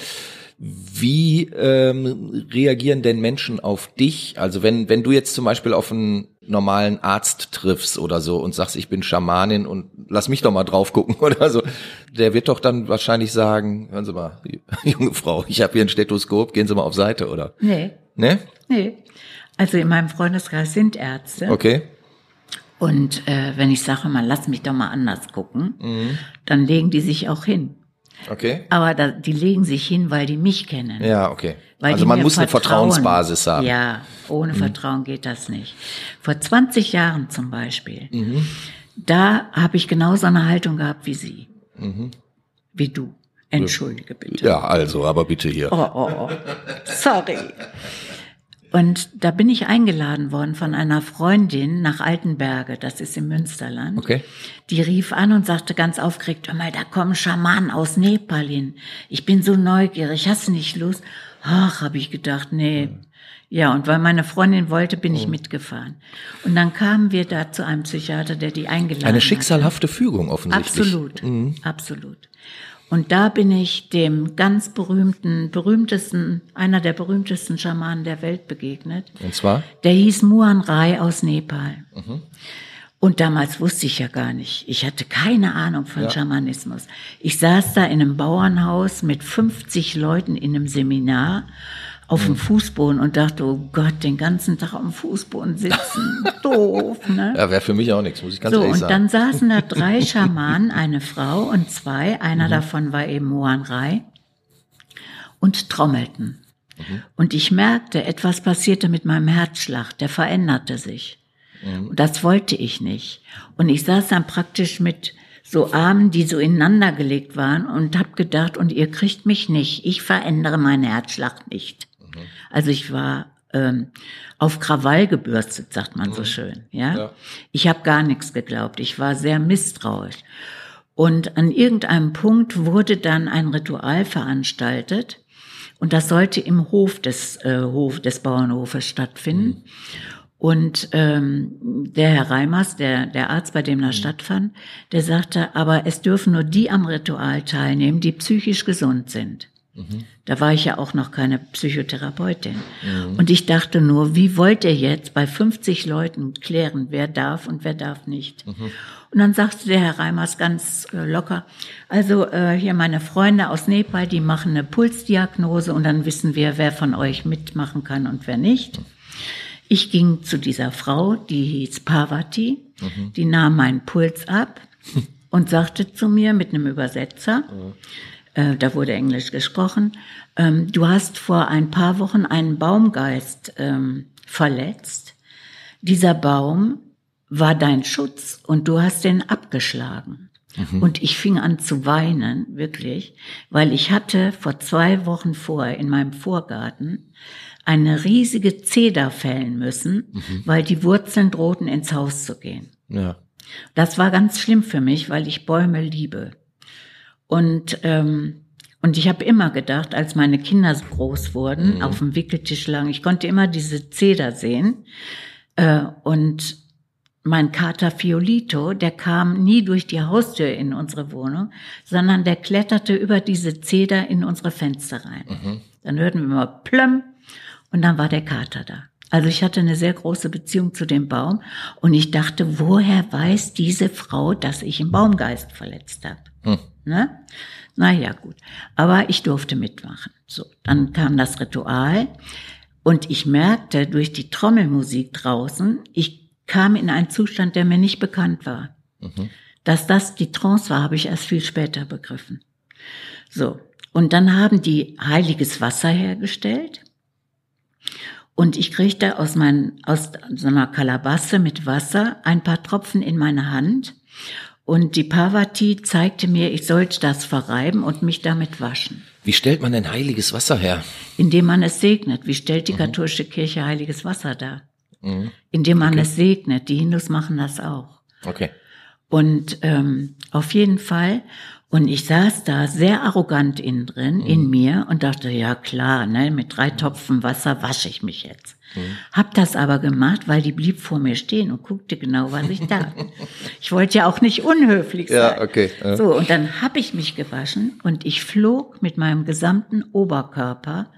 Wie ähm, reagieren denn Menschen auf dich? Also wenn, wenn du jetzt zum Beispiel auf einen normalen Arzt triffst oder so und sagst, ich bin Schamanin und lass mich doch mal drauf gucken oder so, der wird doch dann wahrscheinlich sagen, hören Sie mal, junge Frau, ich habe hier ein Stethoskop, gehen Sie mal auf Seite, oder? Nee. Ne? Nee. Also in meinem Freundeskreis sind Ärzte. Okay. Und äh, wenn ich sage mal, lass mich doch mal anders gucken, mhm. dann legen die sich auch hin. Okay. Aber da, die legen sich hin, weil die mich kennen. Ja, okay. Weil also man muss vertrauen. eine Vertrauensbasis haben. Ja, ohne mhm. Vertrauen geht das nicht. Vor 20 Jahren zum Beispiel, mhm. da habe ich genauso eine Haltung gehabt wie Sie. Mhm. Wie du. Entschuldige bitte. Ja, also, aber bitte hier. Oh, oh, oh. Sorry. Und da bin ich eingeladen worden von einer Freundin nach Altenberge, das ist im Münsterland. Okay. Die rief an und sagte ganz aufgeregt, hör mal, da kommen Schamanen aus Nepal hin. Ich bin so neugierig, hast nicht Lust? Ach, habe ich gedacht, nee. Ja, und weil meine Freundin wollte, bin ich mitgefahren. Und dann kamen wir da zu einem Psychiater, der die eingeladen hat. Eine schicksalhafte Fügung offensichtlich. Absolut, mhm. absolut. Und da bin ich dem ganz berühmten, berühmtesten, einer der berühmtesten Schamanen der Welt begegnet. Und zwar? Der hieß Muan Rai aus Nepal. Mhm. Und damals wusste ich ja gar nicht. Ich hatte keine Ahnung von ja. Schamanismus. Ich saß da in einem Bauernhaus mit 50 Leuten in einem Seminar auf dem Fußboden und dachte, oh Gott, den ganzen Tag auf dem Fußboden sitzen. Doof, ne? Ja, wäre für mich auch nichts, muss ich ganz so, ehrlich sagen. Und dann saßen da drei Schamanen, eine Frau und zwei. Einer mhm. davon war eben Moan Rai und trommelten. Mhm. Und ich merkte, etwas passierte mit meinem Herzschlag, der veränderte sich. Mhm. Und das wollte ich nicht. Und ich saß dann praktisch mit so Armen, die so ineinander gelegt waren und hab gedacht, und ihr kriegt mich nicht, ich verändere meinen Herzschlag nicht. Also ich war ähm, auf Krawall gebürstet, sagt man so mhm. schön. Ja, ja. ich habe gar nichts geglaubt. Ich war sehr misstrauisch. Und an irgendeinem Punkt wurde dann ein Ritual veranstaltet. Und das sollte im Hof des, äh, Hof, des Bauernhofes stattfinden. Mhm. Und ähm, der Herr Reimers, der, der Arzt, bei dem das mhm. stattfand, der sagte, aber es dürfen nur die am Ritual teilnehmen, die psychisch gesund sind. Mhm. Da war ich ja auch noch keine Psychotherapeutin. Mhm. Und ich dachte nur, wie wollt ihr jetzt bei 50 Leuten klären, wer darf und wer darf nicht? Mhm. Und dann sagte der Herr Reimers ganz äh, locker, also äh, hier meine Freunde aus Nepal, die machen eine Pulsdiagnose und dann wissen wir, wer von euch mitmachen kann und wer nicht. Ich ging zu dieser Frau, die hieß Parvati, mhm. die nahm meinen Puls ab und sagte zu mir mit einem Übersetzer, mhm äh, da wurde Englisch gesprochen, ähm, du hast vor ein paar Wochen einen Baumgeist ähm, verletzt. Dieser Baum war dein Schutz und du hast den abgeschlagen. Mhm. Und ich fing an zu weinen, wirklich, weil ich hatte vor zwei Wochen vorher in meinem Vorgarten eine riesige Zeder fällen müssen, mhm. weil die Wurzeln drohten ins Haus zu gehen. Ja. Das war ganz schlimm für mich, weil ich Bäume liebe. Und ähm, und ich habe immer gedacht, als meine Kinder so groß wurden, mhm. auf dem Wickeltisch lagen, ich konnte immer diese Zeder sehen. Äh, und mein Kater Fiolito, der kam nie durch die Haustür in unsere Wohnung, sondern der kletterte über diese Zeder in unsere Fenster rein. Mhm. Dann hörten wir mal plömm und dann war der Kater da. Also ich hatte eine sehr große Beziehung zu dem Baum und ich dachte, woher weiß diese Frau, dass ich im Baumgeist verletzt habe? Mhm. Ne? Naja, gut. Aber ich durfte mitmachen. So, dann kam das Ritual und ich merkte durch die Trommelmusik draußen, ich kam in einen Zustand, der mir nicht bekannt war. Mhm. Dass das die Trance war, habe ich erst viel später begriffen. So. Und dann haben die heiliges Wasser hergestellt. Und ich kriegte aus, mein, aus so einer Kalabasse mit Wasser ein paar Tropfen in meine Hand. Und die Parvati zeigte mir, ich sollte das verreiben und mich damit waschen. Wie stellt man denn heiliges Wasser her? Indem man es segnet. Wie stellt die katholische Kirche heiliges Wasser dar? Indem man es segnet. Die Hindus machen das auch. Okay. Und ähm, auf jeden Fall. Und ich saß da sehr arrogant innen drin, in mir und dachte, ja klar, ne, mit drei Topfen Wasser wasche ich mich jetzt. Hab das aber gemacht, weil die blieb vor mir stehen und guckte genau, was ich da. ich wollte ja auch nicht unhöflich sein. Ja, okay, ja. So, und dann hab ich mich gewaschen und ich flog mit meinem gesamten Oberkörper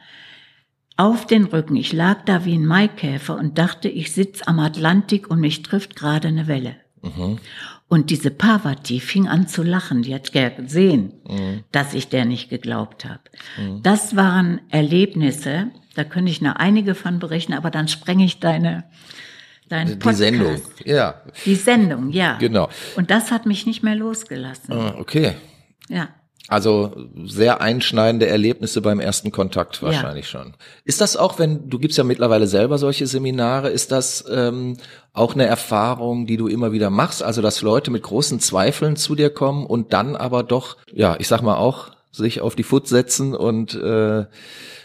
auf den Rücken. Ich lag da wie ein Maikäfer und dachte, ich sitz am Atlantik und mich trifft gerade eine Welle. Und diese Parvati fing an zu lachen. Die hat gesehen, dass ich der nicht geglaubt habe. Das waren Erlebnisse, da könnte ich noch einige von berichten, aber dann sprenge ich deine, deinen Die Podcast. Sendung. Ja. Die Sendung, ja. Genau. Und das hat mich nicht mehr losgelassen. Ah, Okay. Ja. Also sehr einschneidende Erlebnisse beim ersten Kontakt wahrscheinlich schon. Ist das auch, wenn du gibst ja mittlerweile selber solche Seminare, ist das ähm, auch eine Erfahrung, die du immer wieder machst? Also dass Leute mit großen Zweifeln zu dir kommen und dann aber doch, ja, ich sag mal auch sich auf die Foot setzen und äh,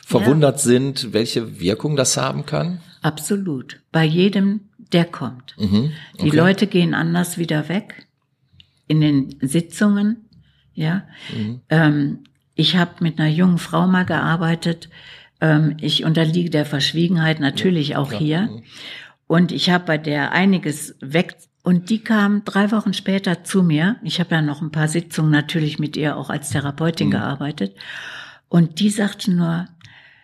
verwundert sind, welche Wirkung das haben kann? Absolut. Bei jedem, der kommt. Mhm. Die Okay. Leute gehen anders wieder weg in den Sitzungen. Ja, Mhm. ähm, ich habe mit einer jungen Frau mal gearbeitet. Ähm, ich unterliege der Verschwiegenheit natürlich auch hier. Mhm. Und ich habe bei der einiges weg. Und die kam drei Wochen später zu mir. Ich habe ja noch ein paar Sitzungen natürlich mit ihr auch als Therapeutin Mhm. gearbeitet. Und die sagte nur,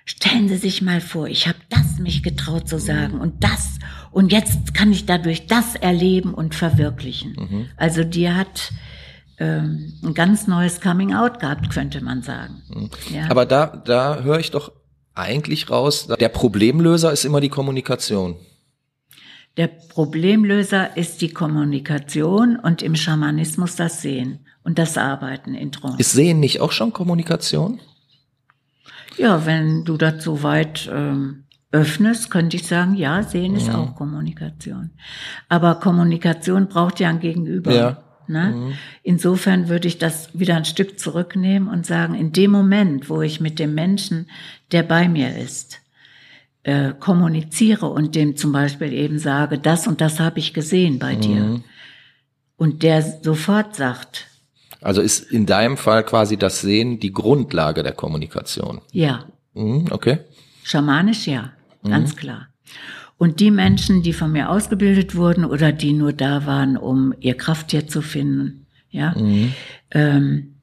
stellen Sie sich mal vor, ich habe das mich getraut zu sagen und das. Und jetzt kann ich dadurch das erleben und verwirklichen. Also die hat ähm, ein ganz neues Coming Out gehabt, könnte man sagen. Ja. Aber da, da höre ich doch eigentlich raus, der Problemlöser ist immer die Kommunikation. Der Problemlöser ist die Kommunikation und im Schamanismus das Sehen und das Arbeiten in Trance. Ist Sehen nicht auch schon Kommunikation? Ja, wenn du das so weit ähm, öffnest, könnte ich sagen, ja, Sehen ist auch Kommunikation. Aber Kommunikation braucht ja ein Gegenüber. Ja. Ne? Insofern würde ich das wieder ein Stück zurücknehmen und sagen, in dem Moment, wo ich mit dem Menschen, der bei mir ist, äh, kommuniziere und dem zum Beispiel eben sage, das und das habe ich gesehen bei dir. Und der sofort sagt, Also ist in deinem Fall quasi das Sehen die Grundlage der Kommunikation. ja, Mhm, okay. Schamanisch ja, ganz klar. Und die Menschen, die von mir ausgebildet wurden oder die nur da waren, um ihr Krafttier zu finden, ja, ähm,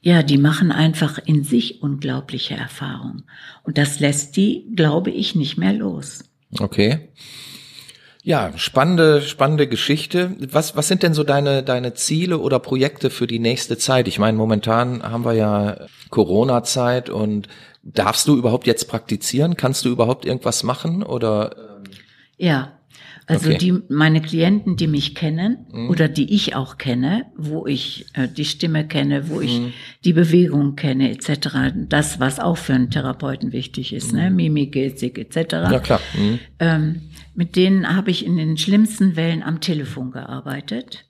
ja, die machen einfach in sich unglaubliche Erfahrungen. Und das lässt die, glaube ich, nicht mehr los. Okay. Ja, spannende, spannende Geschichte. Was, was sind denn so deine, deine Ziele oder Projekte für die nächste Zeit? Ich meine, momentan haben wir ja Corona-Zeit und darfst du überhaupt jetzt praktizieren? Kannst du überhaupt irgendwas machen oder? Ja. Also Okay. die meine Klienten, die mich kennen oder die ich auch kenne, wo ich äh, die Stimme kenne, wo ich die Bewegung kenne etc. Das, was auch für einen Therapeuten wichtig ist, ne, Mimik, Gestik etc. Ja klar. Mhm. Ähm, mit denen habe ich in den schlimmsten Wellen am Telefon gearbeitet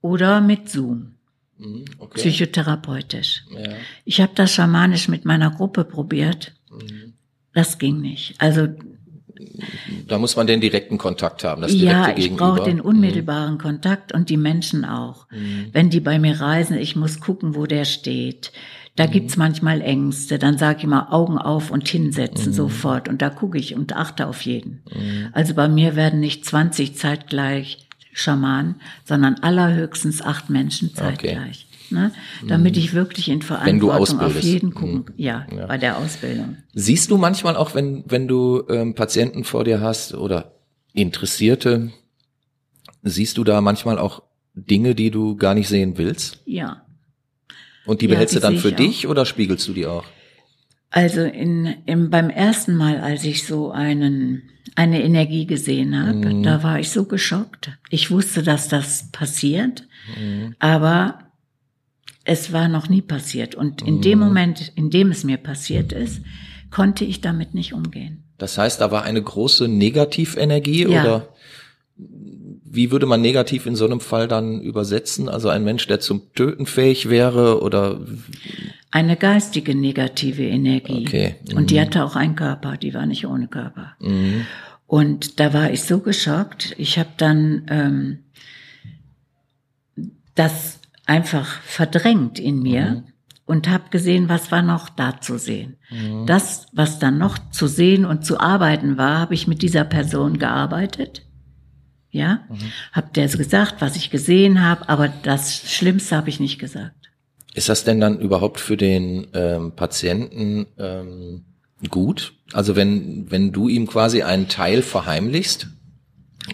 oder mit Zoom, Mhm. Okay. psychotherapeutisch. Ja. Ich habe das schamanisch mit meiner Gruppe probiert. Das ging nicht. Also Da muss man den direkten Kontakt haben, das direkte ja, ich brauche den unmittelbaren Kontakt und die Menschen auch. Wenn die bei mir reisen, ich muss gucken, wo der steht. Da gibt's manchmal Ängste. Dann sage ich immer Augen auf und hinsetzen sofort. Und da gucke ich und achte auf jeden. Also bei mir werden nicht 20 zeitgleich Schamanen, sondern allerhöchstens acht Menschen zeitgleich. Ne? Damit ich wirklich in Verantwortung auf jeden gucken. Ja, bei der Ausbildung. Siehst du manchmal auch, wenn, wenn du ähm, Patienten vor dir hast oder Interessierte, siehst du da manchmal auch Dinge, die du gar nicht sehen willst? Ja. Und die Ja, behältst die du dann für ich dich oder spiegelst du die auch? Also in, im, beim ersten Mal, als ich so einen, eine Energie gesehen habe, da war ich so geschockt. Ich wusste, dass das passiert, aber es war noch nie passiert. Und in dem Moment, in dem es mir passiert ist, konnte ich damit nicht umgehen. Das heißt, da war eine große Negativenergie Ja. oder wie würde man negativ in so einem Fall dann übersetzen? Also ein Mensch, der zum Töten fähig wäre oder Eine geistige negative Energie. Okay. Mhm. Und die hatte auch einen Körper, die war nicht ohne Körper. Und da war ich so geschockt. Ich habe dann ähm, das einfach verdrängt in mir und habe gesehen, was war noch da zu sehen. Das, was dann noch zu sehen und zu arbeiten war, habe ich mit dieser Person gearbeitet. Ja, hab der gesagt, was ich gesehen habe, aber das Schlimmste habe ich nicht gesagt. ist das denn dann überhaupt für den ähm, Patienten ähm, gut? Also wenn, wenn du ihm quasi einen Teil verheimlichst?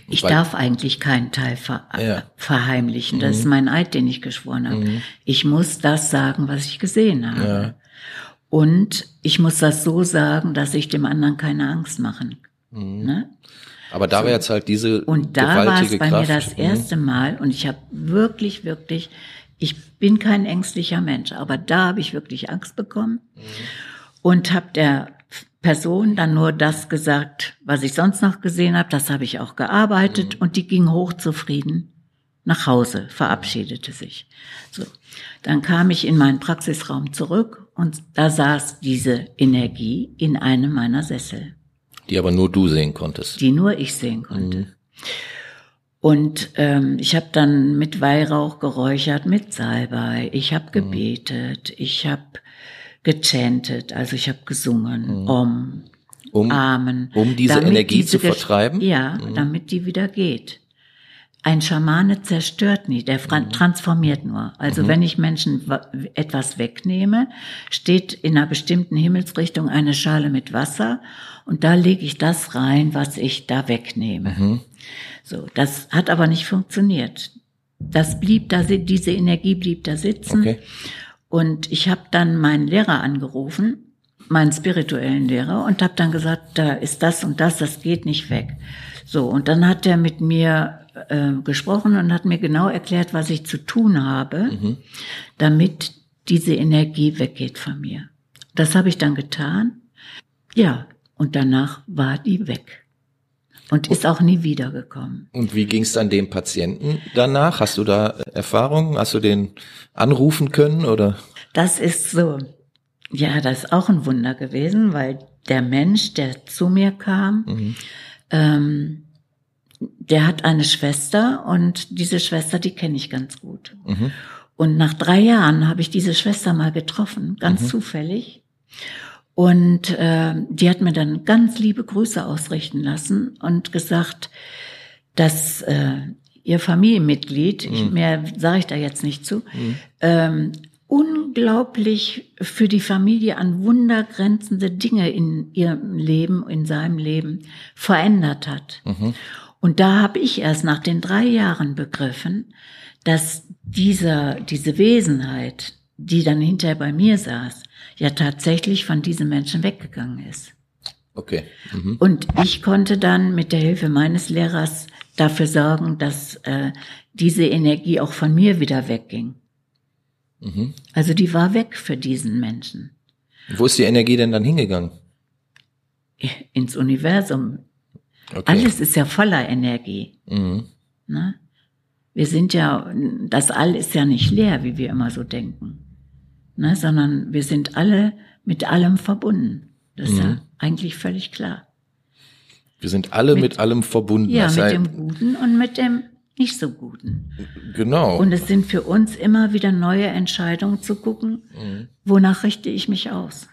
Ich darf eigentlich keinen Teil ver Ja. Mhm. verheimlichen. Das ist mein Eid, den ich geschworen habe. Ich muss das sagen, was ich gesehen habe. Ja. Und ich muss das so sagen, dass ich dem anderen keine Angst machen. Mhm. Ne? Aber da wäre jetzt halt diese Und da war es bei Kraft. mir das Mhm. erste Mal und ich habe wirklich, wirklich, ich bin kein ängstlicher Mensch, aber da habe ich wirklich Angst bekommen und habe der Person dann nur das gesagt, was ich sonst noch gesehen habe. Das habe ich auch gearbeitet und die ging hochzufrieden nach Hause, verabschiedete sich. So, dann kam ich in meinen Praxisraum zurück und da saß diese Energie in einem meiner Sessel Die aber nur du sehen konntest. die nur ich sehen konnte. Und ähm, ich habe dann mit Weihrauch geräuchert, mit Salbei. Ich habe gebetet, ich habe gechantet, also ich habe gesungen, Om, Um, Amen. um diese Energie diese zu vertreiben? Ja, damit die wieder geht. Ein Schamane zerstört nie, der fra- transformiert nur. Also wenn ich Menschen wa- etwas wegnehme, steht in einer bestimmten Himmelsrichtung eine Schale mit Wasser und da lege ich das rein, was ich da wegnehme. So, das hat aber nicht funktioniert. Das blieb da, diese Energie blieb da sitzen. Okay. Und ich habe dann meinen Lehrer angerufen, meinen spirituellen Lehrer, und habe dann gesagt, da ist das und das, das geht nicht weg. So, und dann hat er mit mir äh, gesprochen und hat mir genau erklärt, was ich zu tun habe, damit diese Energie weggeht von mir. Das habe ich dann getan. Ja, und danach war die weg. Und ist auch nie wiedergekommen. Und wie ging es dann dem Patienten danach? Hast du da Erfahrungen? Hast du den anrufen können oder? Das ist so. Ja, das ist auch ein Wunder gewesen, weil der Mensch, der zu mir kam, ähm, der hat eine Schwester und diese Schwester, die kenne ich ganz gut. Und nach drei Jahren habe ich diese Schwester mal getroffen, ganz zufällig. Und äh, die hat mir dann ganz liebe Grüße ausrichten lassen und gesagt, dass äh, ihr Familienmitglied, ich, mehr sage ich da jetzt nicht zu, ähm, unglaublich für die Familie an wundergrenzende Dinge in ihrem Leben, in seinem Leben verändert hat. Und da habe ich erst nach den drei Jahren begriffen, dass dieser, diese Wesenheit, die dann hinterher bei mir saß, ja tatsächlich von diesem Menschen weggegangen ist. Okay. Mhm. Und ich konnte dann mit der Hilfe meines Lehrers dafür sorgen, dass äh, diese Energie auch von mir wieder wegging. Mhm. Also die war weg für diesen Menschen. Wo ist die Energie denn dann hingegangen? Ins Universum. Okay. Alles ist ja voller Energie. Mhm. Ne? Wir sind ja, das All ist ja nicht leer, wie wir immer so denken. Ne? Sondern wir sind alle mit allem verbunden. Das ist Mhm. ja eigentlich völlig klar. Wir sind alle mit, Mit- allem verbunden. Ja, Das mit heißt- dem Guten und mit dem nicht so Guten. Genau. Und es sind für uns immer wieder neue Entscheidungen zu gucken, Mhm. wonach richte ich mich aus.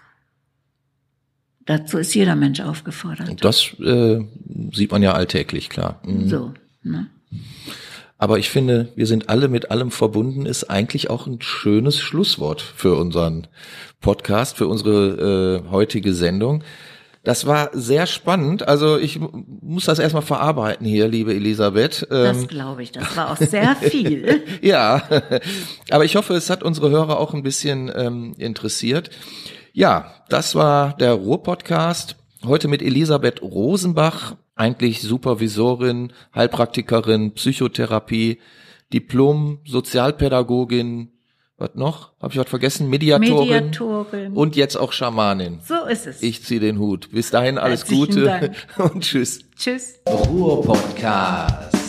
Dazu ist jeder Mensch aufgefordert. Und das äh, sieht man ja alltäglich, klar. Mhm. So, ne? Aber ich finde, wir sind alle mit allem verbunden, ist eigentlich auch ein schönes Schlusswort für unseren Podcast, für unsere äh, heutige Sendung. Das war sehr spannend. Also ich muss das erstmal verarbeiten hier, liebe Elisabeth. Das Ähm, glaube ich. Das war auch sehr viel. ja, aber ich hoffe, es hat unsere Hörer auch ein bisschen ähm, interessiert. Ja, das war der Ruhr-Podcast. Heute mit Elisabeth Rosenbach, eigentlich Supervisorin, Heilpraktikerin, Psychotherapie, Diplom, Sozialpädagogin. Was noch? Habe ich was vergessen? Mediatorin. Mediatorin. Und jetzt auch Schamanin. So ist es. Ich ziehe den Hut. Bis dahin alles Herzlichen Gute Dank. und tschüss. Tschüss. Ruhr Podcast.